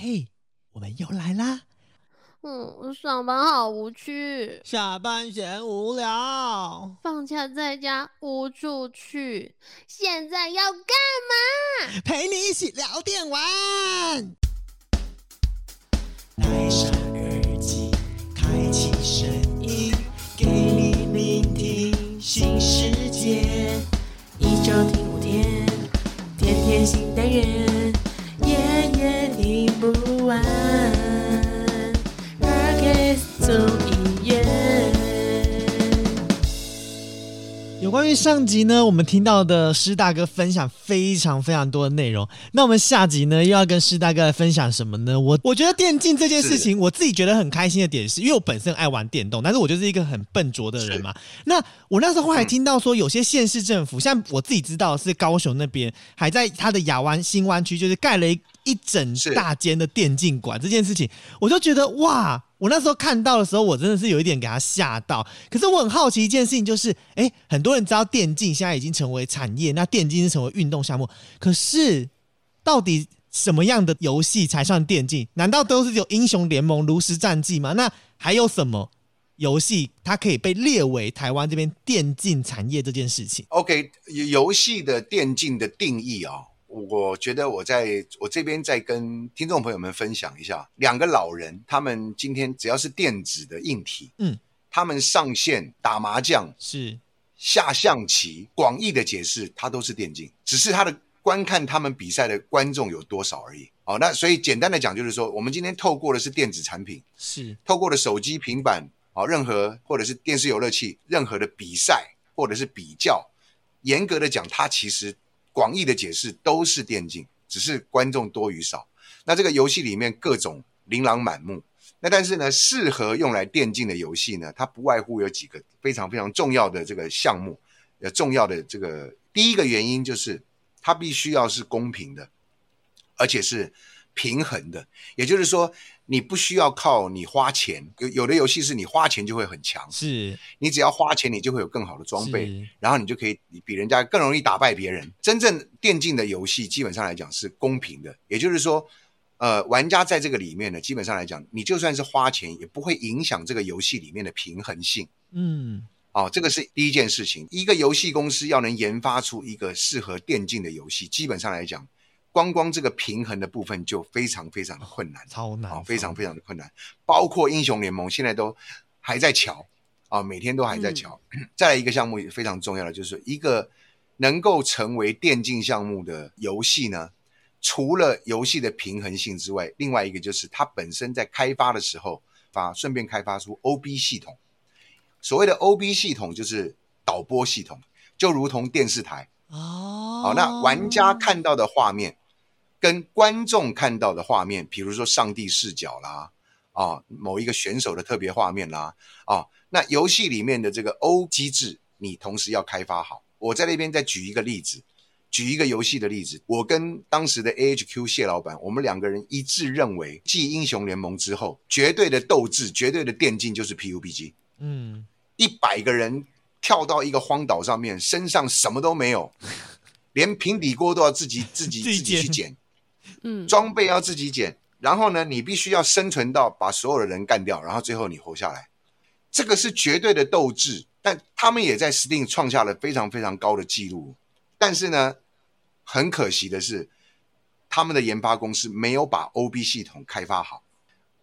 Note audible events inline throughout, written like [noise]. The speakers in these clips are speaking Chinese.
嘿，我们又来啦！嗯，上班好无趣，下班嫌无聊，放假在家无处去，现在要干嘛？陪你一起聊电玩。戴上耳机，开启声音，给你聆听新世界。一周听五天，天天新单元，有关于上集呢，我们听到的施大哥分享非常非常多的内容。那我们下集呢，又要跟施大哥来分享什么呢？我我觉得电竞这件事情，我自己觉得很开心的点是，因为我本身爱玩电动，但是我就是一个很笨拙的人嘛。那我那时候还听到说，有些县市政府，像我自己知道是高雄那边，还在他的亚湾新湾区，就是盖了一一整大间的电竞馆。这件事情，我就觉得哇。我那时候看到的时候，我真的是有一点给他吓到。可是我很好奇一件事情，就是，哎，很多人知道电竞现在已经成为产业，那电竞是成为运动项目。可是，到底什么样的游戏才算电竞？难道都是有英雄联盟、炉石战记吗？那还有什么游戏它可以被列为台湾这边电竞产业这件事情？OK，游戏的电竞的定义啊、我觉得我在我这边再跟听众朋友们分享一下，两个老人，他们今天只要是电子的硬体，嗯，他们上线打麻将、是。下象棋，广义的解释，它都是电竞，只是它的观看他们比赛的观众有多少而已。哦、那所以简单的讲，就是说，我们今天透过的是电子产品，是。透过的手机、平板，哦、任何或者是电视游乐器，任何的比赛或者是比较，严格的讲，它其实广义的解释都是电竞，只是观众多与少。那这个游戏里面各种琳琅满目，那但是呢，适合用来电竞的游戏呢，它不外乎有几个非常非常重要的这个项目，呃，重要的这个第一个原因就是它必须要是公平的，而且是平衡的，也就是说，你不需要靠你花钱，有有的游戏是你花钱就会很强，是你只要花钱，你就会有更好的装备，然后你就可以比人家更容易打败别人。真正电竞的游戏基本上来讲是公平的，也就是说，呃，玩家在这个里面呢，基本上来讲，你就算是花钱，也不会影响这个游戏里面的平衡性。嗯哦，这个是第一件事情。一个游戏公司要能研发出一个适合电竞的游戏，基本上来讲，光光这个平衡的部分就非常非常的困难。超难、啊、非常非常的困难。包括英雄联盟现在都还在瞧啊，每天都还在瞧。再来一个项目也非常重要的，就是一个能够成为电竞项目的游戏呢，除了游戏的平衡性之外，另外一个就是它本身在开发的时候发顺便开发出 OB 系统。所谓的 OB 系统就是导播系统，就如同电视台。哦。好，那玩家看到的画面跟观众看到的画面，比如说上帝视角啦，啊，某一个选手的特别画面啦，啊，那游戏里面的这个 O 机制，你同时要开发好。我在那边再举一个例子，举一个游戏的例子，我跟当时的 AHQ 谢老板，我们两个人一致认为，继英雄联盟之后，绝对的斗志、绝对的电竞就是 PUBG。嗯一百个人跳到一个荒岛上面，身上什么都没有，[laughs] 连平底锅都要自己 [laughs] 自己自己去捡捡，嗯，装备要自己捡，然后呢，你必须要生存到把所有的人干掉，然后最后你活下来，这个是绝对的斗志。但他们也在 Steam 创下了非常非常高的记录，但是呢，很可惜的是，他们的研发公司没有把 OB 系统开发好。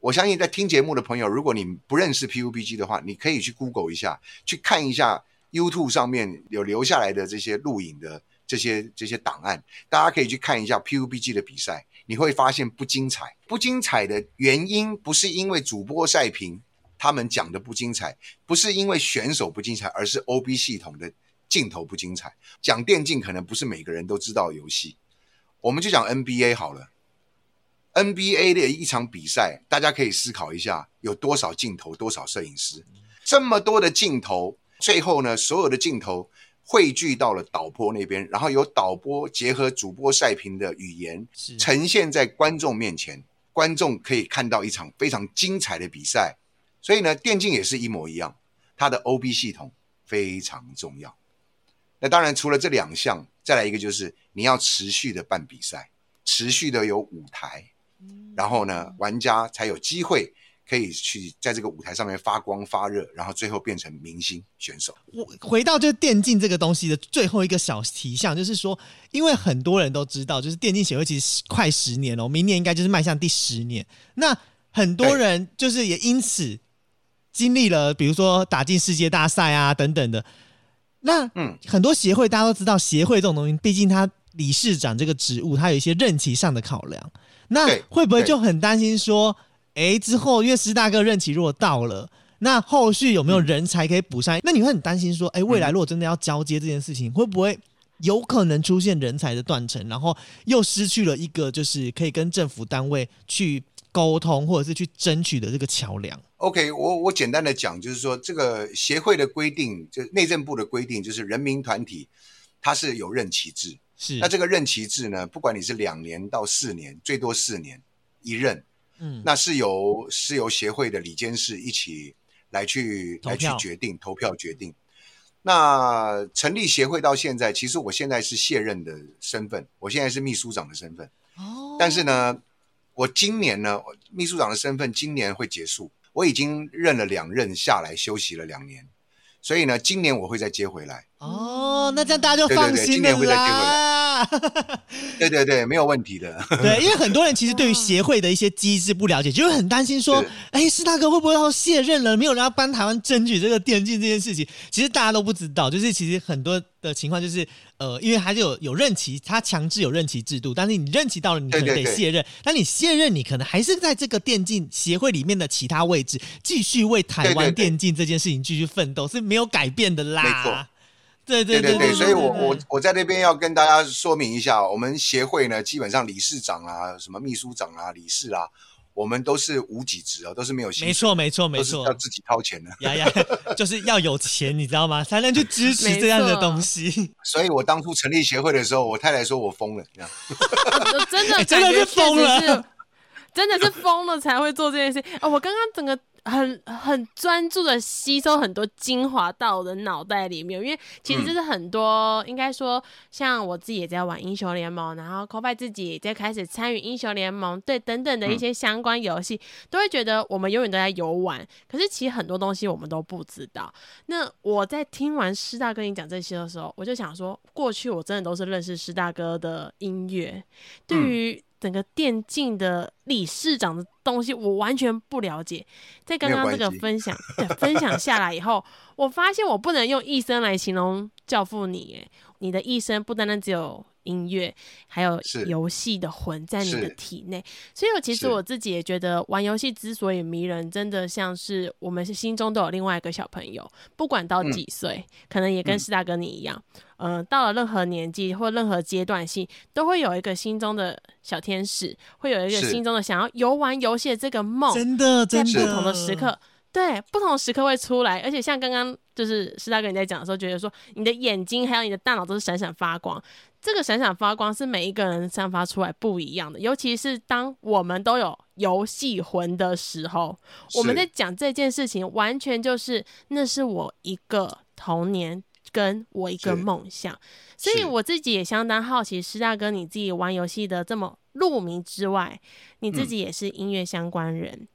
我相信在听节目的朋友，如果你不认识 PUBG 的话，你可以去 Google 一下，去看一下 YouTube 上面有留下来的这些录影的这些这些档案，大家可以去看一下 PUBG 的比赛，你会发现不精彩。不精彩的原因不是因为主播赛评他们讲的不精彩，不是因为选手不精彩，而是 OB 系统的镜头不精彩。讲电竞可能不是每个人都知道游戏，我们就讲 NBA 好了。NBA 的一场比赛，大家可以思考一下，有多少镜头，多少摄影师，这么多的镜头，最后呢，所有的镜头汇聚到了导播那边，然后由导播结合主播赛评的语言，呈现在观众面前，观众可以看到一场非常精彩的比赛。所以呢，电竞也是一模一样，它的 OB 系统非常重要。那当然，除了这两项，再来一个就是你要持续的办比赛，持续的有舞台，然后呢，玩家才有机会可以去在这个舞台上面发光发热，然后最后变成明星选手。我回到就是电竞这个东西的最后一个小题项，就是说，因为很多人都知道，就是电竞协会其实快十年了，明年应该就是迈向第十年。那很多人就是也因此经历了，比如说打进世界大赛啊等等的。那嗯很多协会大家都知道，协会这种东西，毕竟它理事长这个职务，它有一些任期上的考量。那会不会就很担心说，哎，之后因为师大哥任期如果到了，那后续有没有人才可以补上？那你会很担心说，哎，未来如果真的要交接这件事情，会不会有可能出现人才的断层，然后又失去了一个就是可以跟政府单位去沟通或者是去争取的这个桥梁？OK，我我简单的讲，就是说这个协会的规定，就内政部的规定，就是人民团体它是有任期制。是，那这个任期制呢，不管你是两年到四年，最多四年一任，嗯，那是由是由协会的理监事一起来去来去决定投票决定。那成立协会到现在，其实我现在是卸任的身份，我现在是秘书长的身份。哦但是呢，我今年呢，秘书长的身份今年会结束，我已经任了两任下来休息了两年，所以呢，今年我会再接回来。哦，那这样大家就对对对放心了今年会再接回 [laughs] 啦。对对对，没有问题的。[laughs] 对，因为很多人其实对于协会的一些机制不了解，就会很担心说，哎，师大哥会不会要卸任了？没有人要帮台湾争取这个电竞这件事情。其实大家都不知道，就是其实很多的情况就是，呃，因为还是有有任期，他强制有任期制度，但是你任期到了，你可能得卸任。但你卸任，你可能还是在这个电竞协会里面的其他位置，继续为台湾电竞这件事情继续奋斗，是没有改变的啦。没错。对对对对对，所以我我我在那边要跟大家说明一下，我们协会呢，基本上理事长啊、什么秘书长啊、理事啊，我们都是无给职哦，都是没有薪水，没错没错没错要，自己掏钱的。呀呀，[laughs] 就是要有钱，你知道吗？才能去支持这样的东西。[laughs] 所以我当初成立协会的时候，我太太说我疯了，这样。[laughs] 我真的哎真的是疯了，真的是疯了才会做这件事。哦，我刚刚整个很很专注的吸收很多精华到我的脑袋里面，因为其实嗯。这是很多、应该说，像我自己也在玩英雄联盟，然后 c o f i 自己也在开始参与英雄联盟，对等等的一些相关游戏，都会觉得我们永远都在游玩，可是其实很多东西我们都不知道。那我在听完师大跟你讲这些的时候，我就想说，过去我真的都是认识师大哥的音乐，对于整个电竞的理事长的东西，我完全不了解。在刚刚这个分享对 [laughs] 分享下来以后，我发现我不能用一生来形容教父你，哎，你的一生不单单只有音乐，还有游戏的魂在你的体内。所以，我其实我自己也觉得，玩游戏之所以迷人，真的像是我们是心中都有另外一个小朋友，不管到嗯几岁，可能也跟嗯。师大哥你一样，呃，到了任何年纪或任何阶段性，都会有一个心中的小天使，会有一个心中的想要游玩游戏的这个梦，真的，在真的，不同的时刻，对不同的时刻会出来，而且像刚刚就是师大哥你在讲的时候，觉得说你的眼睛还有你的大脑都是闪闪发光，这个闪闪发光是每一个人散发出来不一样的，尤其是当我们都有游戏魂的时候，我们在讲这件事情，完全就是那是我一个童年。跟我一个梦想，所以我自己也相当好奇，师大哥你自己玩游戏的这么入迷之外，你自嗯。己也是音乐相关人，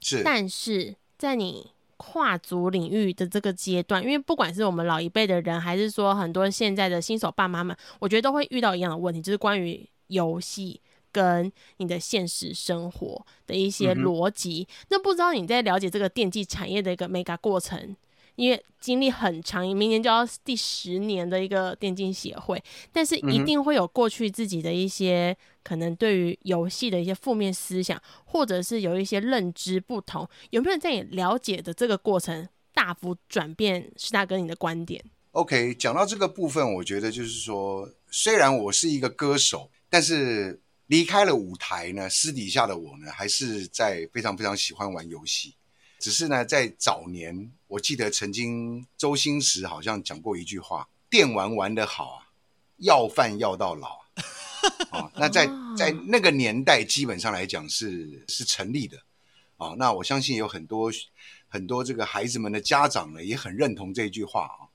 是。但是在你跨足领域的这个阶段，因为不管是我们老一辈的人，还是说很多现在的新手爸妈们，我觉得都会遇到一样的问题，就是关于游戏跟你的现实生活的一些逻辑。那不知道你在了解这个电竞产业的一个 mega 过程？因为经历很长，明年就要第十年的一个电竞协会，但是一定会有过去自己的一些可能对于游戏的一些负面思想，或者是有一些认知不同，有没有在你了解的这个过程大幅转变？是大哥你的观点？OK，讲到这个部分，我觉得就是说，虽然我是一个歌手，但是离开了舞台呢，私底下的我呢，还是在非常非常喜欢玩游戏。只是呢，在早年，我记得曾经周星驰好像讲过一句话：“电玩玩得好啊，要饭要到老啊。[laughs] ”哦，那在在那个年代，基本上来讲是是成立的。啊、那我相信有很多很多这个孩子们的家长呢，也很认同这句话啊。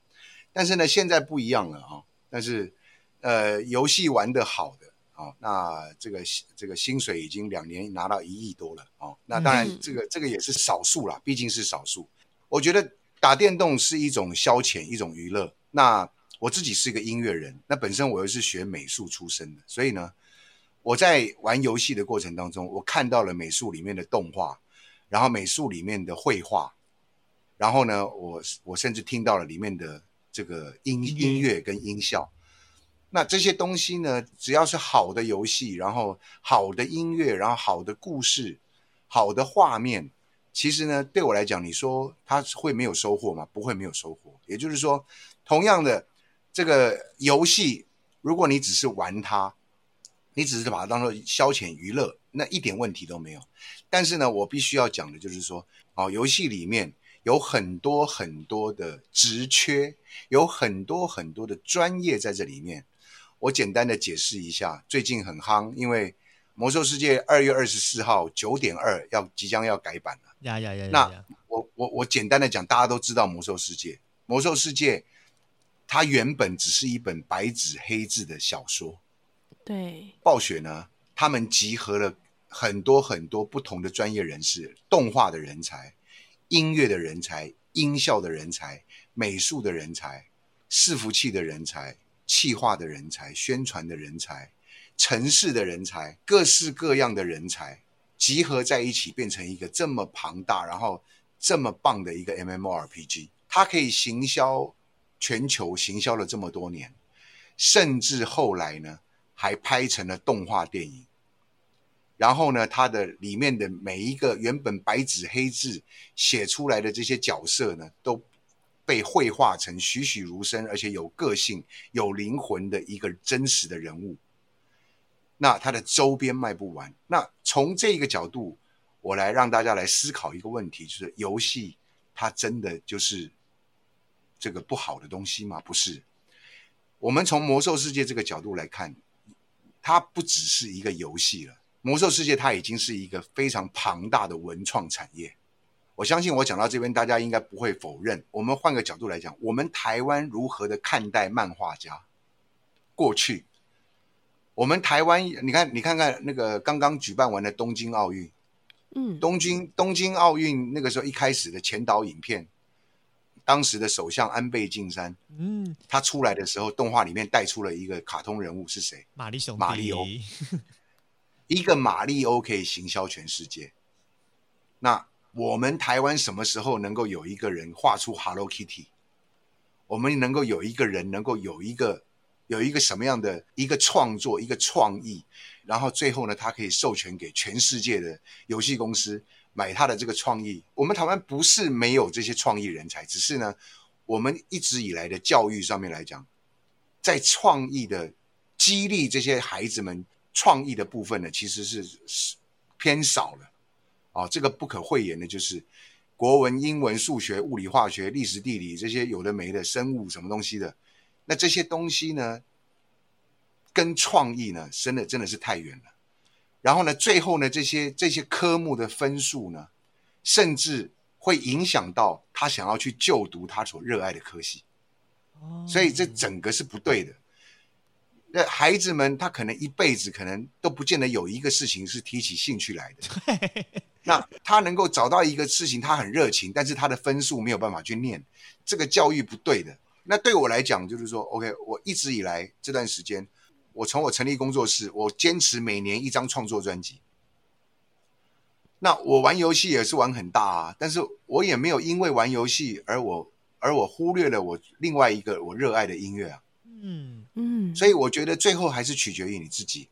但是呢，现在不一样了啊。但是，呃，游戏玩得好的啊，那这个这个薪水已经两年拿到一亿多了啊。那当然嗯，这个这个也是少数啦，毕竟是少数。我觉得打电动是一种消遣，一种娱乐。那我自己是一个音乐人，那本身我又是学美术出身的，所以呢，我在玩游戏的过程当中，我看到了美术里面的动画，然后美术里面的绘画，然后呢，我我甚至听到了里面的这个音音乐音乐跟音效。那这些东西呢，只要是好的游戏，然后好的音乐，然后好的故事，好的画面，其实呢，对我来讲，你说它会没有收获吗？不会没有收获。也就是说，同样的这个游戏，如果你只是玩它，你只是把它当做消遣娱乐，那一点问题都没有。但是呢，我必须要讲的就是说，哦，游戏里面有很多很多的职缺，有很多很多的专业在这里面。我简单的解释一下，最近很夯，因为《魔兽世界》二月二十四号九点二要即将要改版了。呀呀呀呀那！我我我简单的讲，大家都知道《魔兽世界》，《魔兽世界》它原本只是一本白纸黑字的小说，对，暴雪呢，他们集合了很多很多不同的专业人士，动画的人才、音乐的人才、音效的人才、美术的人才、伺服器的人才、企划的人才、宣传的人才、城市的人才，各式各样的人才集合在一起，变成一个这么庞大，然后这么棒的一个 MMORPG，它可以行销全球，行销了这么多年，甚至后来呢。还拍成了动画电影。然后呢，它的里面的每一个原本白纸黑字写出来的这些角色呢，都被绘画成栩栩如生，而且有个性、有灵魂的一个真实的人物。那它的周边卖不完。那从这个角度，我来让大家来思考一个问题：就是游戏它真的就是这个不好的东西吗？不是。我们从魔兽世界这个角度来看。它不只是一个游戏了，魔兽世界它已经是一个非常庞大的文创产业。我相信我讲到这边，大家应该不会否认。我们换个角度来讲，我们台湾如何的看待漫画家？过去，我们台湾，你看，你看看那个刚刚举办完的东京奥运，嗯，东京东京奥运那个时候一开始的前导影片，当时的首相安倍晋三，嗯，他出来的时候，动画里面带出了一个卡通人物是谁？玛丽兄弟，马里欧一个马里欧可以行销全世界。那我们台湾什么时候能够有一个人画出 Hello Kitty？我们能够有一个人能够有一个有一个什么样的一个创作、一个创意，然后最后呢，他可以授权给全世界的游戏公司买他的这个创意。我们台湾不是没有这些创意人才，只是呢，我们一直以来的教育上面来讲，在创意的激励这些孩子们。创意的部分呢，其实是是偏少了啊。这个不可讳言的就是国文、英文、数学、物理、化学、历史、地理这些有的没的生物什么东西的，那这些东西呢，跟创意呢，真的真的是太远了。然后呢，最后呢，这些这些科目的分数呢，甚至会影响到他想要去就读他所热爱的科系，所以这整个是不对的。那孩子们，他可能一辈子可能都不见得有一个事情是提起兴趣来的。[laughs] 那他能够找到一个事情，他很热情，但是他的分数没有办法去念，这个教育不对的。那对我来讲，就是说，OK，我一直以来这段时间，我从我成立工作室，我坚持每年一张创作专辑。那我玩游戏也是玩很大啊，但是我也没有因为玩游戏而我而我忽略了我另外一个我热爱的音乐啊。嗯，嗯，所以我觉得最后还是取决于你自己，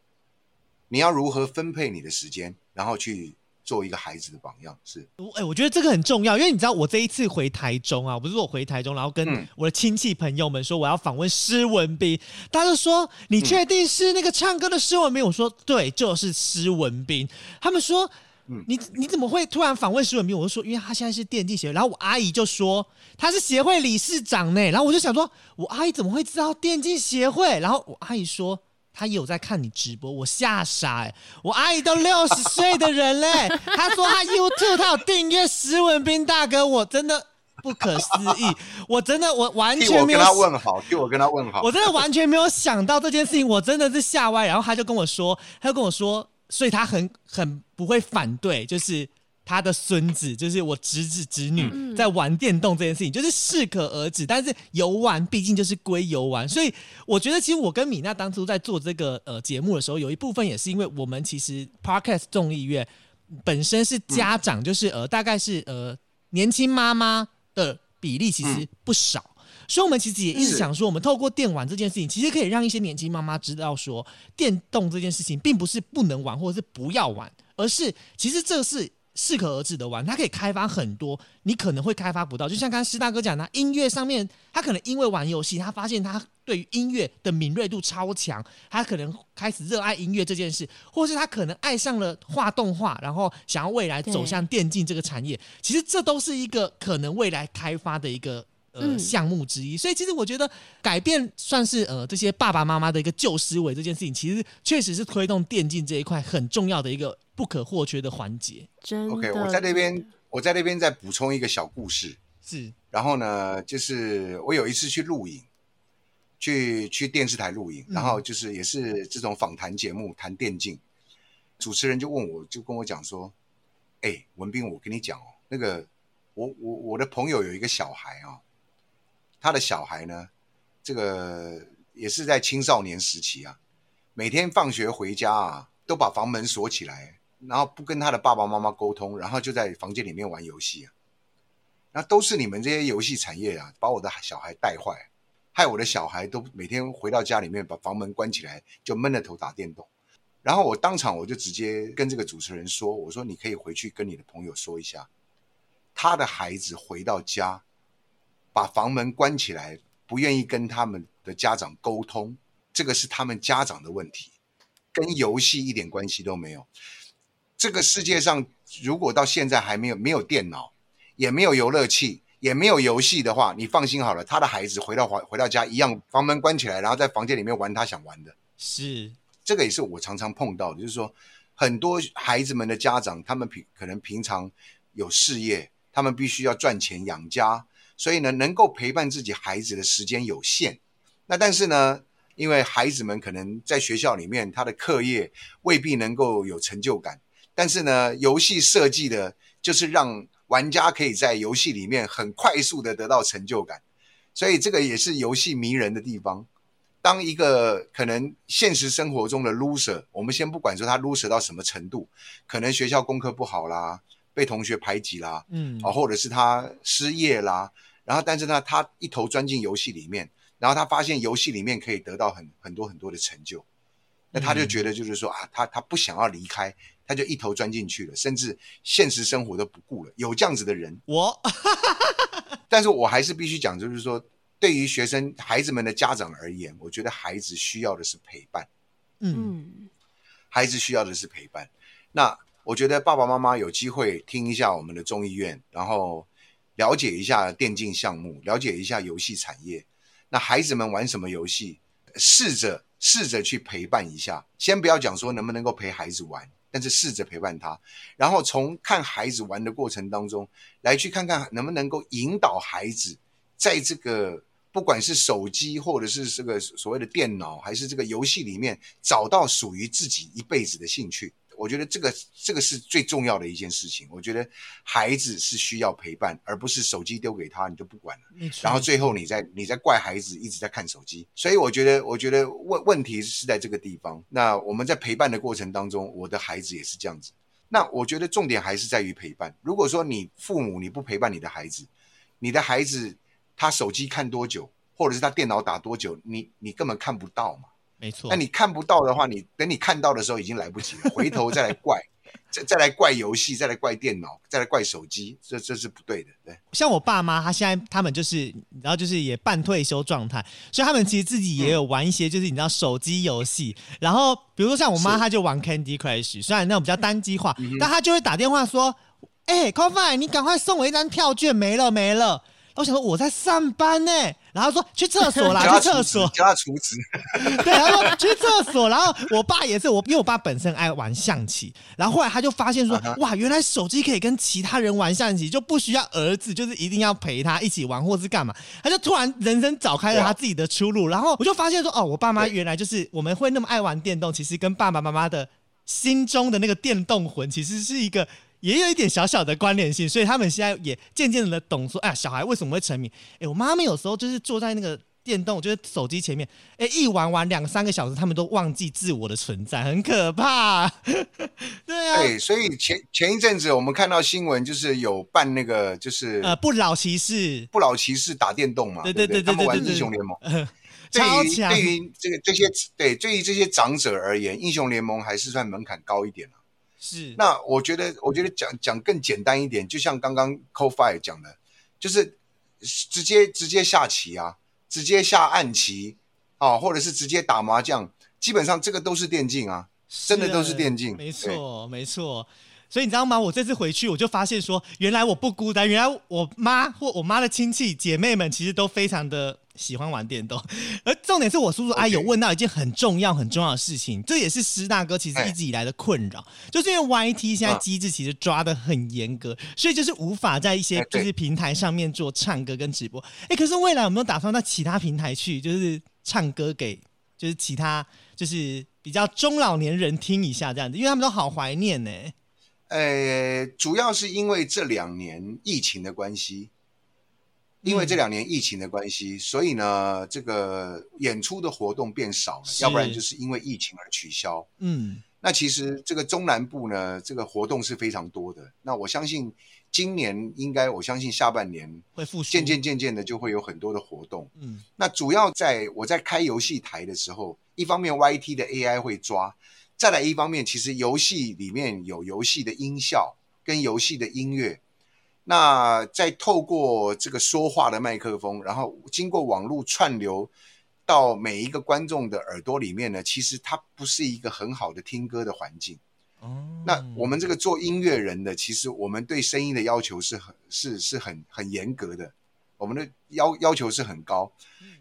你要如何分配你的时间，然后去做一个孩子的榜样。是，我哎、我觉得这个很重要，因为你知道，我这一次回台中啊，不是我回台中，然后跟嗯我的亲戚朋友们说我要访问施文斌，大家就说你确定是那个唱歌的施文斌？我说对，就是施文斌。他们说。嗯你你怎么会突然访问施文斌？我就说，因为他现在是电竞协会，然后我阿姨就说他是协会理事长呢，然后我就想说，我阿姨怎么会知道电竞协会？然后我阿姨说她也有在看你直播，我吓傻哎、我阿姨都六十岁的人嘞，[laughs] 她说她 YouTube 她有订阅石文斌大哥，我真的不可思议。我真的我完全没有我跟他问好，替我跟他问好。我真的完全没有想到这件事情，我真的是吓歪。然后他就跟我说，他就跟我说，所以他很很不会反对，就是他的孙子，就是我侄子侄女嗯在玩电动这件事情，就是适可而止。但是游玩毕竟就是归游玩，所以我觉得其实我跟米娜当初在做这个呃节目的时候，有一部分也是因为我们其实 Podcast 众议院本身是家长，就是呃大概是呃年轻妈妈的比例其实不少。所以，我们其实也一直想说，我们透过电玩这件事情，其实可以让一些年轻妈妈知道说，电动这件事情并不是不能玩或者是不要玩，而是其实这是适可而止的玩，他可以开发很多你可能会开发不到。就像刚刚施大哥讲的，音乐上面，他可能因为玩游戏，他发现他对于音乐的敏锐度超强，他可能开始热爱音乐这件事，或是他可能爱上了画动画，然后想要未来走向电竞这个产业。其实这都是一个可能未来开发的一个。呃，嗯项目之一，所以其实我觉得改变算是呃这些爸爸妈妈的一个旧思维，这件事情其实确实是推动电竞这一块很重要的一个不可或缺的环节。真的。OK，我在那边，我在那边再补充一个小故事。是，然后呢，就是我有一次去录影，去去电视台录影，嗯然后就是也是这种访谈节目谈电竞，主持人就问我，就跟我讲说：“哎，文斌，我跟你讲哦，那个我我我的朋友有一个小孩啊、他的小孩呢，这个也是在青少年时期啊，每天放学回家啊，都把房门锁起来，然后不跟他的爸爸妈妈沟通，然后就在房间里面玩游戏啊。那都是你们这些游戏产业啊，把我的小孩带坏，害我的小孩都每天回到家里面把房门关起来，就闷着头打电动。然后我当场我就直接跟这个主持人说：“我说你可以回去跟你的朋友说一下，他的孩子回到家，把房门关起来，不愿意跟他们的家长沟通，这个是他们家长的问题，跟游戏一点关系都没有。这个世界上如果到现在还没有没有电脑，也没有游乐器，也没有游戏的话，你放心好了，他的孩子回到回回到家一样，房门关起来，然后在房间里面玩他想玩的。是，这个也是我常常碰到的，就是说很多孩子们的家长，他们平可能平常有事业，他们必须要赚钱养家，所以呢，能够陪伴自己孩子的时间有限。那但是呢，因为孩子们可能在学校里面，他的课业未必能够有成就感，但是呢，游戏设计的就是让玩家可以在游戏里面很快速的得到成就感，所以这个也是游戏迷人的地方。当一个可能现实生活中的 loser，我们先不管说他 loser 到什么程度，可能学校功课不好啦，被同学排挤啦，嗯，啊，或者是他失业啦，然后但是呢，他一头钻进游戏里面，然后他发现游戏里面可以得到很很多很多的成就，那他就觉得就是说啊，他他不想要离开，他就一头钻进去了，甚至现实生活都不顾了，有这样子的人，我？[laughs] 但是我还是必须讲，就是说，对于学生孩子们的家长而言，我觉得孩子需要的是陪伴。嗯嗯，孩子需要的是陪伴。那我觉得爸爸妈妈有机会听一下我们的中医院，然后了解一下电竞项目，了解一下游戏产业。那孩子们玩什么游戏，试着试着去陪伴一下。先不要讲说能不能够陪孩子玩，但是试着陪伴他，然后从看孩子玩的过程当中，来去看看能不能够引导孩子在这个不管是手机或者是这个所谓的电脑，还是这个游戏里面，找到属于自己一辈子的兴趣。我觉得这个这个是最重要的一件事情。我觉得孩子是需要陪伴，而不是手机丢给他你就不管了，然后最后你在你在怪孩子一直在看手机。所以我觉得我觉得问问题是在这个地方。那我们在陪伴的过程当中，我的孩子也是这样子。那我觉得重点还是在于陪伴。如果说你父母你不陪伴你的孩子，你的孩子他手机看多久，或者是他电脑打多久，你你根本看不到嘛。没错那。你看不到的话，你等你看到的时候已经来不及了，[laughs] 回头再来怪，[laughs] 再再来怪游戏，再来怪电脑，再来怪手机，这这是不对的。对，像我爸妈，他现在他们就是，然后，就是也半退休状态，所以他们其实自己也有玩一些，就是你知道手机游戏。然后比如说像我妈，她就玩 Candy Crush，虽然那种比较单机化，但她就会打电话说：“哎、c o f i 你赶快送我一张票券，没了没了。”我想说我在上班呢，然后说去厕所啦，[laughs] 去厕所。叫他厨子，[laughs] 对，他说去厕所，然后我爸也是我，因为我爸本身爱玩象棋，然后后来他就发现说啊，哇，原来手机可以跟其他人玩象棋，就不需要儿子，就是一定要陪他一起玩或是干嘛，他就突然人生找开了他自己的出路，然后我就发现说，哦，我爸妈对。原来就是我们会那么爱玩电动，其实跟爸爸妈妈的心中的那个电动魂，其实是一个。也有一点小小的关联性，所以他们现在也渐渐的懂说，哎呀，小孩为什么会沉迷？哎，我妈妈有时候就是坐在那个电动，就是手机前面，哎，一玩玩两三个小时，他们都忘记自我的存在，很可怕。[laughs] 对啊，对，所以前前一阵子我们看到新闻，就是有办那个就是呃，不老骑士，不老骑士打电动嘛，对对对他们玩对对对对对英雄联盟。呃 [laughs] 对于对于这个这些对对于这些长者而言，英雄联盟还是算门槛高一点啊是那我觉得，我觉得讲讲更简单一点，就像刚刚 CoFi 讲的，就是直接直接下棋啊，直接下暗棋啊，或者是直接打麻将，基本上这个都是电竞啊。真的都是电竞没错没错。所以你知道吗？我这次回去我就发现说，原来我不孤单，原来我妈或我妈的亲戚姐妹们其实都非常的喜欢玩电动。[laughs] 而重点是我叔叔阿姨有问到一件很重要很重要的事情，这也是师大哥其实一直以来的困扰，就是因为 YT 现在嗯机制其实抓的很严格，所以就是无法在一些就是平台上面做唱歌跟直播。哎，可是未来有没有打算到其他平台去，就是唱歌给就是其他就是比较中老年人听一下这样子，因为他们都好怀念呢、呃，主要是因为这两年疫情的关系，因为这两年疫情的关系，所以呢，这个演出的活动变少了，要不然就是因为疫情而取消。嗯，那其实这个中南部呢，这个活动是非常多的。那我相信今年应该，我相信下半年会复苏，渐渐渐渐的就会有很多的活动。嗯那主要在我在开游戏台的时候，一方面 YT 的 AI 会抓，再来一方面，其实游戏里面有游戏的音效跟游戏的音乐。那再透过这个说话的麦克风，然后经过网络串流到每一个观众的耳朵里面呢，其实它不是一个很好的听歌的环境。哦，那我们这个做音乐人的，其实我们对声音的要求是很是是很很严格的，我们的要要求是很高。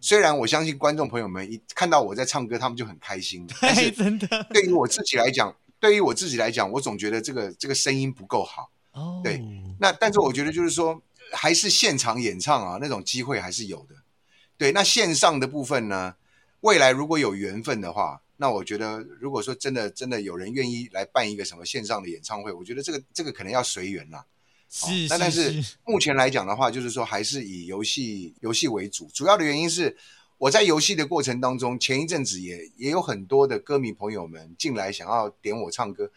虽然我相信观众朋友们一看到我在唱歌，他们就很开心，[laughs] 但对，是真的 [laughs] 对于我自己来讲，对于我自己来讲，我总觉得这个这个声音不够好。哦，对那但是我觉得就是说，还是现场演唱啊，那种机会还是有的。对，那线上的部分呢，未来如果有缘分的话，那我觉得如果说真的真的有人愿意来办一个什么线上的演唱会，我觉得这个这个可能要随缘啦。是，哦那但是是目前来讲的话，就是说还是以游戏游戏为主。主要的原因是我在游戏的过程当中，前一阵子也也有很多的歌迷朋友们进来想要点我唱歌。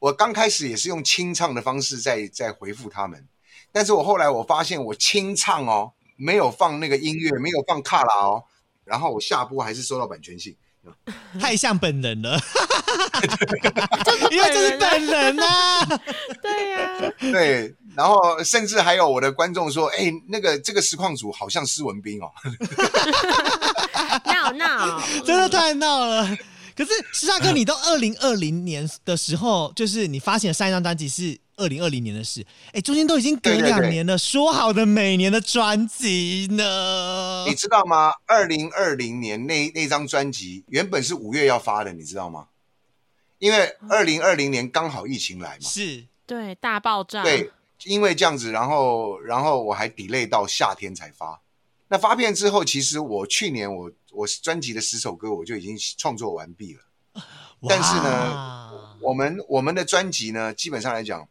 我刚开始也是用清唱的方式在在回复他们，但是我后来我发现我清唱哦，没有放那个音乐，没有放卡拉哦，然后我下播还是收到版权信。[laughs] 太像本人了，[laughs] [laughs] 就是因为这是本人呐、对呀、对，然后甚至还有我的观众说：“哎，那个这个实况组好像施文斌哦。[laughs] ”闹闹，真的太闹了。可是石大哥，你都二零二零年的时候，就是你发行的上一张专辑是二零二零年的事，哎，中间都已经隔两年了，说好的每年的专辑呢你？知道吗？二零二零年那那张专辑原本是五月要发的，你知道吗？因为二零二零年刚好疫情来嘛，是对，大爆炸，对，因为这样子，然后然后我还 delay 到夏天才发。那发片之后，其实我去年我我专辑的十首歌我就已经创作完毕了。但是呢我们我们的专辑呢，基本上来讲，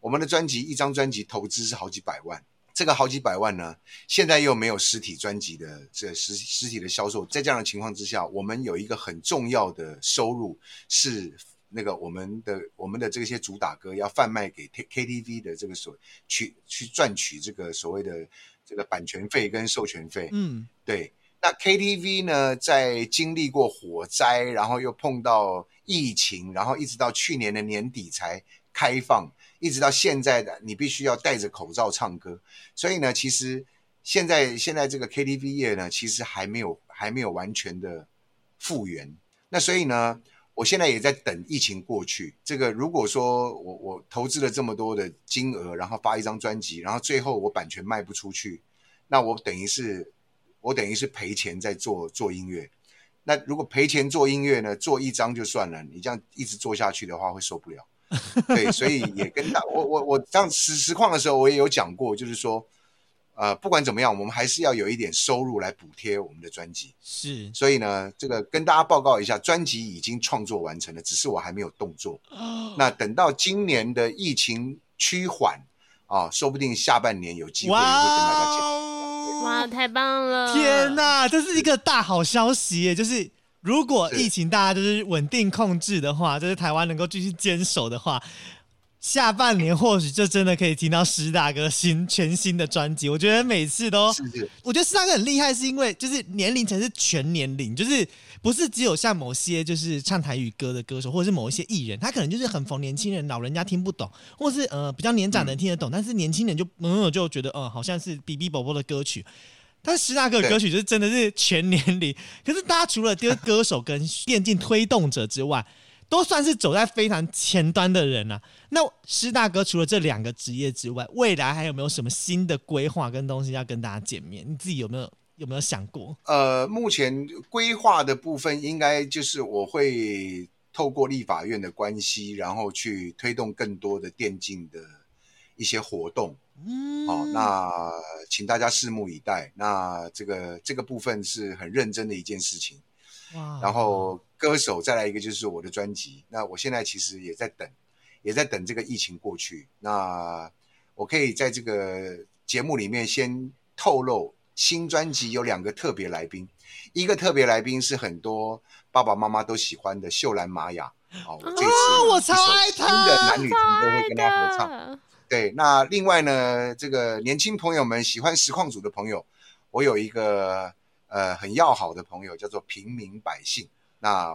我们的专辑一张专辑投资是好几百万，这个好几百万呢，现在又没有实体专辑的这实实体的销售，在这样的情况之下，我们有一个很重要的收入是那个我们的我们的这些主打歌要贩卖给 K KTV 的这个所去去赚取这个所谓的这个版权费跟授权费，嗯，对，那 KTV 呢，在经历过火灾，然后又碰到疫情，然后一直到去年的年底才开放，一直到现在的你必须要戴着口罩唱歌。所以呢，其实现在现在这个 KTV 业呢，其实还没有还没有完全的复原。那所以呢，我现在也在等疫情过去。这个如果说我我投资了这么多的金额，然后发一张专辑，然后最后我版权卖不出去，那我等于是我等于是赔钱在做做音乐。那如果赔钱做音乐呢，做一张就算了，你这样一直做下去的话会受不了。对，所以也跟大我我我这样实实况的时候，我也有讲过，就是说，呃，不管怎么样，我们还是要有一点收入来补贴我们的专辑。是所以呢，这个跟大家报告一下，专辑已经创作完成了，只是我还没有动作。那等到今年的疫情趋缓啊，说不定下半年有机会会跟大家见。哦！哇，太棒了！天哪，这是一个大好消息耶！就是如果疫情大家就是稳定控制的话，就是台湾能够继续坚守的话，下半年或许就真的可以听到石大哥新全新的专辑。我觉得每次都是是？我觉得石大哥很厉害，是因为就是年龄层是全年龄，就是不是只有像某些就是唱台语歌的歌手，或者是某一些艺人，他可能就是很逢年轻人、老人家听不懂，或是呃比较年长的人听得懂，但是年轻人就嗯就觉得嗯、呃好像是比比宝宝的歌曲。但是施大哥的歌曲就是真的是全年龄，可是大家除了歌歌手跟电竞推动者之外，都算是走在非常前端的人啊。那施大哥除了这两个职业之外，未来还有没有什么新的规划跟东西要跟大家见面？你自己有没有有没有想过？呃，目前规划的部分应该就是我会透过立法院的关系，然后去推动更多的电竞的一些活动。嗯，好、那请大家拭目以待。那这个这个部分是很认真的一件事情。哇然后歌手再来一个就是我的专辑。那我现在其实也在等，也在等这个疫情过去。那我可以在这个节目里面先透露，新专辑有两个特别来宾，一个特别来宾是很多爸爸妈妈都喜欢的秀兰玛雅。好、我这次哦我超爱的男女情超爱歌会跟他合唱。的，对，那另外呢，这个年轻朋友们喜欢实况组的朋友，我有一个呃很要好的朋友，叫做平民百姓。那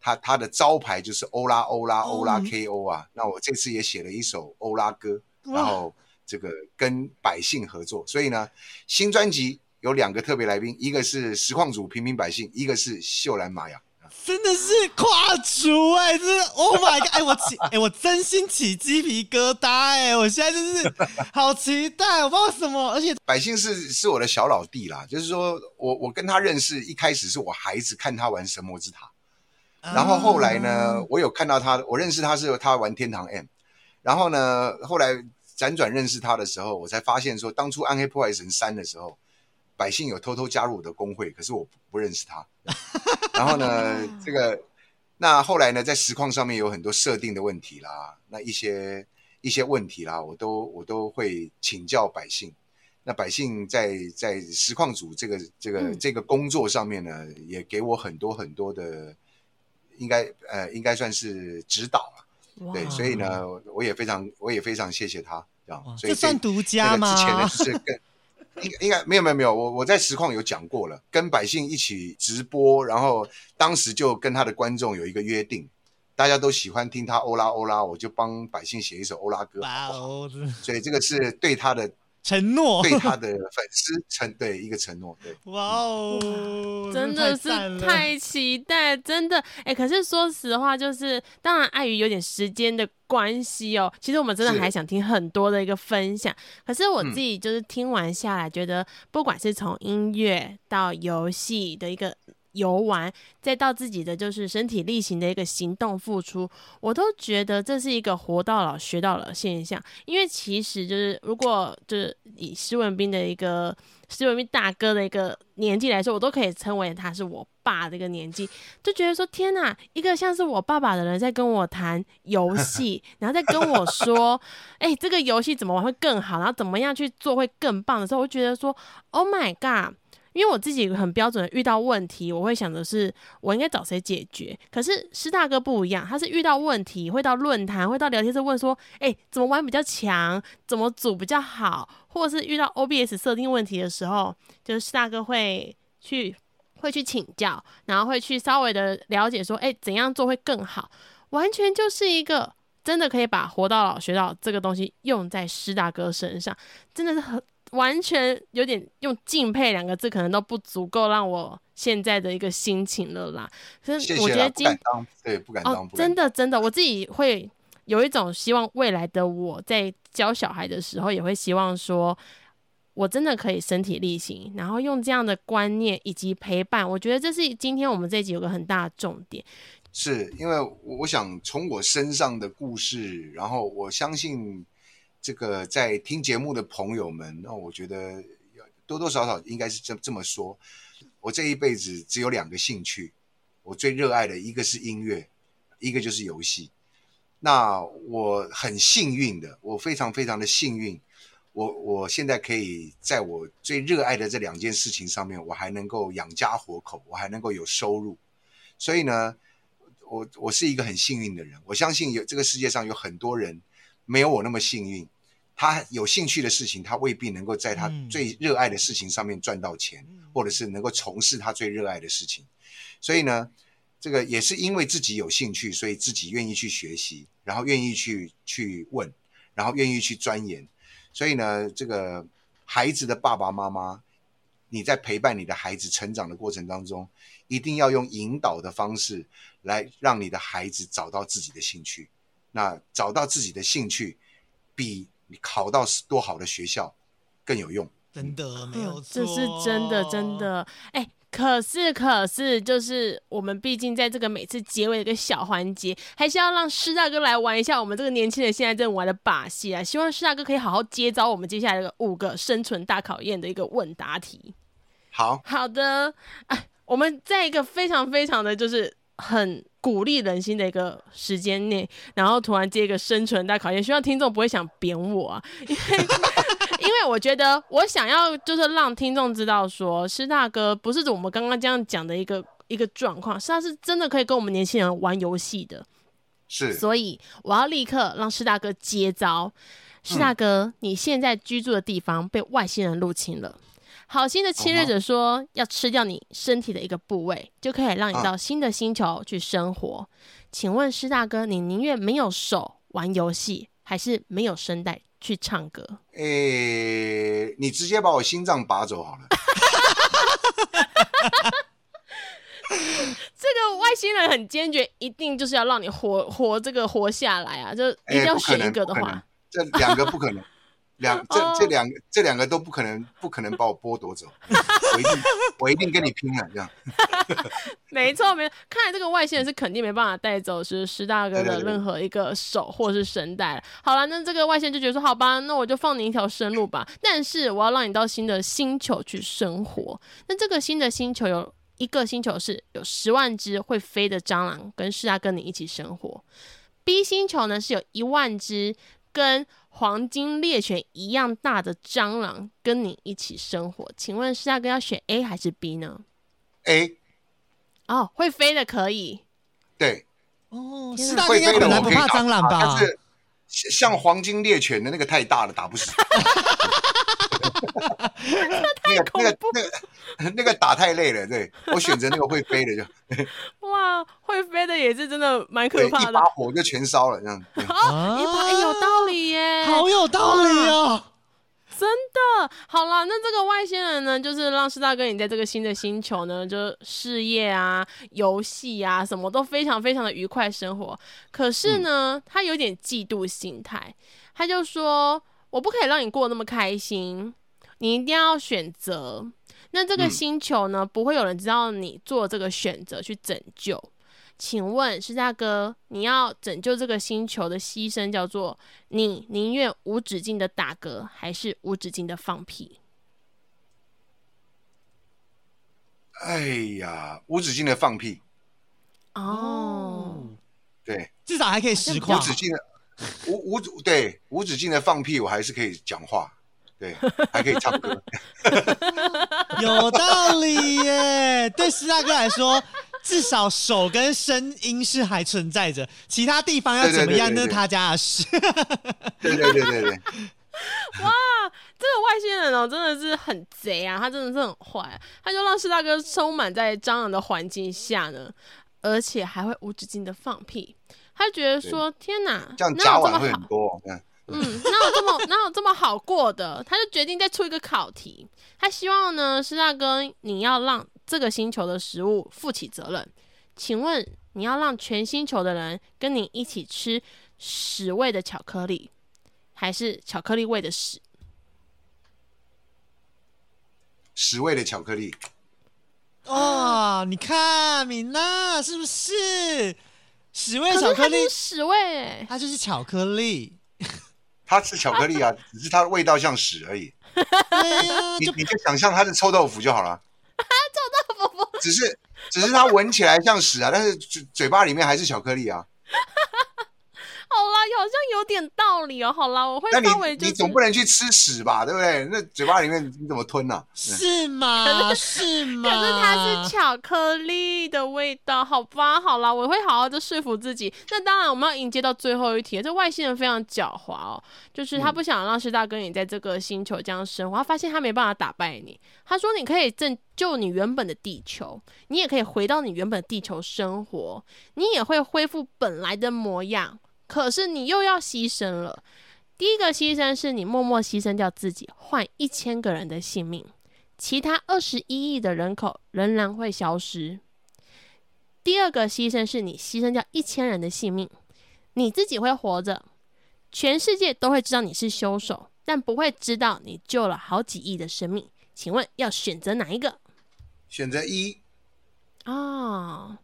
他他的招牌就是欧拉欧拉欧拉嗯 KO 啊。那我这次也写了一首欧拉歌，然后这个跟百姓合作。所以呢，新专辑有两个特别来宾，一个是实况组平民百姓，一个是秀兰玛雅。真的是跨足哎、这是 Oh my God！哎、我起哎、我真心起鸡皮疙瘩哎、我现在就是好期待，我不知道什么，而且百姓是是我的小老弟啦，就是说我我跟他认识，一开始是我孩子看他玩神魔之塔，然后后来呢啊，我有看到他，我认识他是他玩天堂 M，然后呢，后来辗转认识他的时候，我才发现说，当初暗黑破坏神三的时候，百姓有偷偷加入我的工会，可是我不不认识他。然后呢，[laughs] 这个那后来呢，在实况上面有很多设定的问题啦，那一些一些问题啦，我都我都会请教百姓。那百姓在在实况组这个这个、嗯这个工作上面呢，也给我很多很多的，应该呃应该算是指导对，所以呢，我也非常我也非常谢谢他，这样，所以这算独家吗？个之前呢，就是跟应该应该没有没有没有，我我在实况有讲过了，跟百姓一起直播，然后当时就跟他的观众有一个约定，大家都喜欢听他欧拉欧拉，我就帮百姓写一首欧拉歌，哇好不好？哦，所以这个是对他的承诺，对他的粉丝承对一个承诺，对。哇哦，真的是太期待，真的。哎、可是说实话，就是当然碍于有点时间的关系哦，其实我们真的还想听很多的一个分享。可是我嗯。自己就是听完下来，觉得不管是从音乐到游戏的一个游玩，再到自己的就是身体力行的一个行动付出，我都觉得这是一个活到老学到老现象。因为其实就是如果就是以施文斌的一个施文斌大哥的一个年纪来说，我都可以称为他是我爸的一个年纪，就觉得说天哪，一个像是我爸爸的人在跟我谈游戏，然后再跟我说，哎、这个游戏怎么玩会更好，然后怎么样去做会更棒的时候，我就觉得说，Oh my god！因为我自己很标准的遇到问题，我会想的是我应该找谁解决。可是师大哥不一样，他是遇到问题会到论坛，会到聊天室问说，哎、怎么玩比较强，怎么组比较好，或者是遇到 OBS 设定问题的时候，就是师大哥会去会去请教，然后会去稍微的了解说，哎、怎样做会更好，完全就是一个。真的可以把活到老学到这个东西用在师大哥身上，真的是很完全有点用敬佩两个字，可能都不足够让我现在的一个心情了啦。可是谢谢啦，不我觉得今对，不敢当，哦，敢真的真的，我自己会有一种希望，未来的我在教小孩的时候，也会希望说，我真的可以身体力行，然后用这样的观念以及陪伴，我觉得这是今天我们这一集有个很大的重点。是因为我我想从我身上的故事，然后我相信这个在听节目的朋友们，那我觉得要多多少少应该是这这么说。我这一辈子只有两个兴趣，我最热爱的一个是音乐，一个就是游戏。那我很幸运的，我非常非常的幸运，我我现在可以在我最热爱的这两件事情上面，我还能够养家活口，我还能够有收入。所以呢，我我是一个很幸运的人。我相信有这个世界上有很多人没有我那么幸运，他有兴趣的事情，他未必能够在他嗯最热爱的事情上面赚到钱，或者是能够从事他最热爱的事情。所以呢，这个也是因为自己有兴趣，所以自己愿意去学习，然后愿意去去问，然后愿意去钻研。所以呢，这个孩子的爸爸妈妈，你在陪伴你的孩子成长的过程当中，一定要用引导的方式来让你的孩子找到自己的兴趣。那找到自己的兴趣，比你考到多好的学校更有用。真的没有嗯错，这是真的，真。的。哎、可是可是，就是我们毕竟在这个每次结尾的一个小环节，还是要让师大哥来玩一下我们这个年轻人现在正玩的把戏啊！希望师大哥可以好好接招我们接下来的五个生存大考验的一个问答题。好，好的，哎，我们在一个非常非常的就是很鼓励人心的一个时间内，然后突然接一个生存大考验，希望听众不会想扁我啊，[laughs] 因为 [laughs] 因为我觉得我想要就是让听众知道说，施大哥不是我们刚刚这样讲的一个一个状况，是他是真的可以跟我们年轻人玩游戏的，是所以我要立刻让施大哥接招。施大哥，你现在居住的地方被外星人入侵了。好心的侵略者说要吃掉你身体的一个部位，就可以让你到新的星球去生活。请问施大哥，你宁愿没有手玩游戏，还是没有声带去唱歌？诶，你直接把我心脏拔走好了。[laughs] 这个外星人很坚决，一定就是要让你活活这个活下来啊！就一定要选一个的话，这两个不可能，两这哦这两个这两个都不可能，不可能把我剥夺走。我一定我一定跟你拼了，这样。[laughs] 没错，没错。看来这个外星人是肯定没办法带走是施大哥的任何一个手或是声带了。好了，那这个外星人就觉得说，好吧，那我就放你一条生路吧。但是我要让你到新的星球去生活。那这个新的星球有一个星球是有十万只会飞的蟑螂跟师大哥你一起生活。B 星球呢是有一万只跟黄金猎犬一样大的蟑螂跟你一起生活。请问是大哥要选 A 还是 B 呢？A 哦，会飞的可以。对，哦，天哪师大哥应该本来不怕蟑螂吧但？是像像黄金猎犬的那个太大了，打不死。[laughs] [laughs] 那个那个那个 [laughs] 那个打太累了，对我选择那个会飞的就 [laughs] 哇，会飞的也是真的蛮可，怕的一把。火就全烧了这样。对哦，一把、哎有道理耶，好有道理哦。真的。好了，那这个外星人呢，就是让师大哥你在这个新的星球呢，就事业啊、游戏啊，什么都非常非常的愉快生活。可是呢，他有点嫉妒心态，他就说：“我不可以让你过那么开心，你一定要选择。”那这个嗯星球呢，不会有人知道你做这个选择去拯救。请问施大哥，你要拯救这个星球的牺牲叫做你宁愿无止境的打嗝，还是无止境的放屁？哎呀，无止境的放屁，哦，对，至少还可以实况无止境的无无对无止境的放屁，我还是可以讲话，对，还可以唱歌。[laughs] 有道理耶。对师大哥来说，至少手跟声音是还存在着，其他地方要怎么样那是他家的事。对对对对对，哇这个外星人哦，真的是很贼啊！他真的是很坏、啊，他就让师大哥充满在蟑螂的环境下呢，而且还会无止境的放屁。他觉得说：“天哪，这样哪甲烷会很多。嗯，嗯，哪有这么哪有这么好过的？他就决定再出一个考题。他希望呢，施大哥，你要让这个星球的食物负起责任。请问，你要让全星球的人跟你一起吃屎味的巧克力，还是巧克力味的屎？屎味的巧克力。哦，你看米娜是不是屎味巧克力屎味欸，它就是巧克力。它是巧克力啊，[laughs] 只是它的味道像屎而已。你你就想象它是臭豆腐就好了。[laughs] 臭豆腐只是只是它闻起来像屎啊，但是嘴嘴巴里面还是巧克力啊。好啦，好像有点道理哦。好啦，我会稍微就是你总不能去吃屎吧，对不对？那嘴巴里面你怎么吞呢、啊？是吗？是吗？可是它是巧克力的味道，好吧，好啦，我会好好的说服自己。那当然，我们要迎接到最后一题，这外星人非常狡猾哦，就是他不想让师大哥你在这个星球这样生活，他发现他没办法打败你。他说你可以拯救你原本的地球，你也可以回到你原本的地球生活，你也会恢复本来的模样。可是你又要牺牲了。第一个牺牲是你默默牺牲掉自己，换一千个人的性命。其他二十一亿的人口仍然会消失。第二个牺牲是你牺牲掉一千人的性命，你自己会活着，全世界都会知道你是凶手，但不会知道你救了好几亿的生命。请问要选择哪一个？选择一，哦，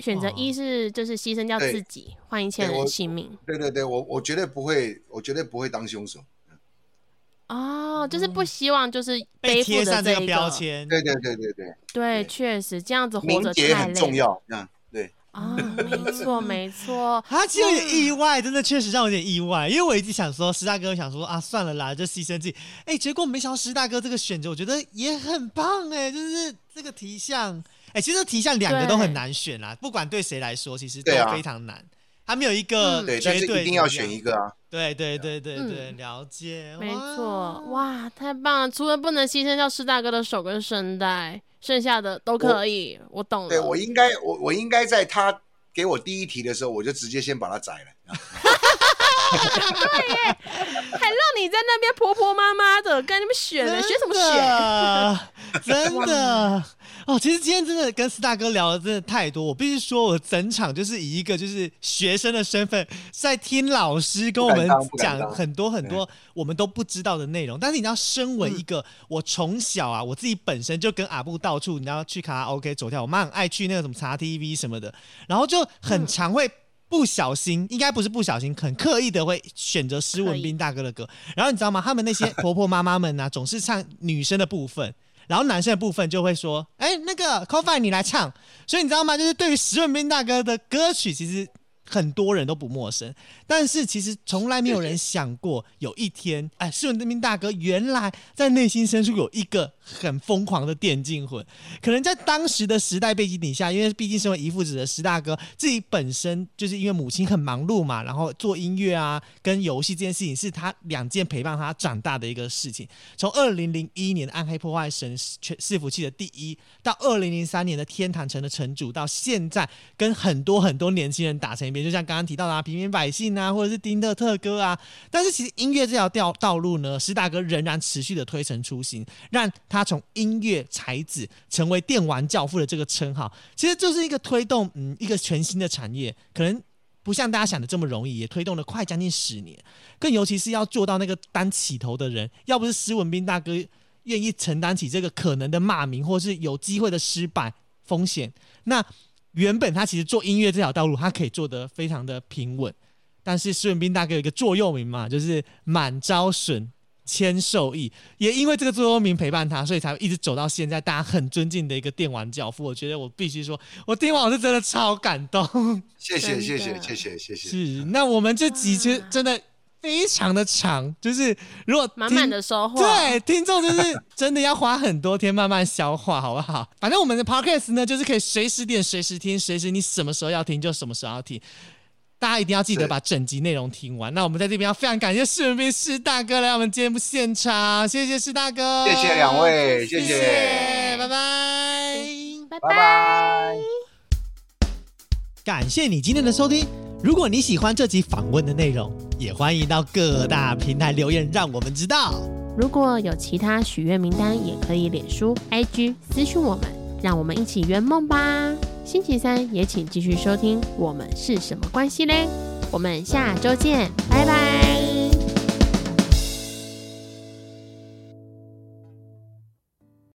选择一哦是就是牺牲掉自己，换一千人性命。对对对，我我绝对不会，我绝对不会当凶手。哦，就是不希望就是背负贴上这个着这一标签。对对对对对，对，确实这样子活着太累很重要。这样对，啊，没错没错。[laughs] 啊其实有点意外，真的确实让我有点意外，因为我一直想说，石大哥想说啊，算了啦，就牺牲自己。哎，结果没想到石大哥这个选择，我觉得也很棒哎，就是这个题项，哎，其实这题项两个都很难选啦，不管对谁来说，其实都非常难。他没有一个嗯对，但绝对是一定要选一个啊。对对对对对，嗯了解，没错，哇，太棒了！除了不能牺牲掉师大哥的手跟声带，剩下的都可以。我懂了。对我应该，我我应该在他给我第一题的时候，我就直接先把它宰了。还让你在那边婆婆妈妈的跟你们选呢，选什么选？选？真的哦，其实今天真的跟四大哥聊的真的太多，我必须说，我整场就是以一个就是学生的身份在听老师跟我们讲很多很多我们都不知道的内容。但是你知道，身为一个我从小啊，我自己本身就跟阿布到处，你知道去卡拉 OK 走跳，我妈很爱去那个什么茶 TV 什么的，然后就很常会。不小心，应该不是不小心，很刻意的会选择施文斌大哥的歌。然后你知道吗？他们那些婆婆妈妈们呢、总是唱女生的部分，然后男生的部分就会说：“哎，那个 c o f i 你来唱。”所以你知道吗？就是对于施文斌大哥的歌曲，其实很多人都不陌生，但是其实从来没有人想过，有一天，哎，施文斌大哥原来在内心深处有一个很疯狂的电竞魂。可能在当时的时代背景底下，因为毕竟身为遗父子的石大哥，自己本身就是因为母亲很忙碌嘛，然后做音乐啊跟游戏这件事情是他两件陪伴他长大的一个事情。从二零零一年的《暗黑破坏神全伺服器》的第一，到二零零三年的《天堂城》的城主，到现在跟很多很多年轻人打成一片，就像刚刚提到的、啊、平民百姓啊，或者是丁特特哥啊。但是其实音乐这条道道路呢，石大哥仍然持续的推陈出新，让他从音乐才子成为电玩教父的这个称号，其实就是一个推动嗯一个全新的产业，可能。不像大家想的这么容易，也推动了快将近十年。更尤其是要做到那个单起头的人，要不是施文斌大哥愿意承担起这个可能的骂名，或是有机会的失败风险，那原本他其实做音乐这条道路，他可以做得非常的平稳。但是施文斌大哥有一个座右铭嘛，就是满招损。谦受益，也因为这个座右铭陪伴他，所以才一直走到现在，大家很尊敬的一个电玩教父。我觉得我必须说，我听完我是真的超感动。谢谢谢谢谢谢谢谢。是，那我们这集其实真的非常的长，就是如果满满的收获。对，听众就是真的要花很多天慢慢消化，好不好？反正我们的 podcast 呢，就是可以随时点、随时听、随时你什么时候要听就什么时候要听。大家一定要记得把整集内容听完。那我们在这边要非常感谢施文斌施大哥来我们节目现场，谢谢施大哥，谢谢两位谢谢拜。拜拜拜。感谢你今天的收听。如果你喜欢这集访问的内容，也欢迎到各大平台留言，让我们知道。如果有其他许愿名单，也可以脸书、IG 私讯我们，让我们一起圆梦吧。星期三也请继续收听《我们是什么关系嘞》，我们下周见，拜拜。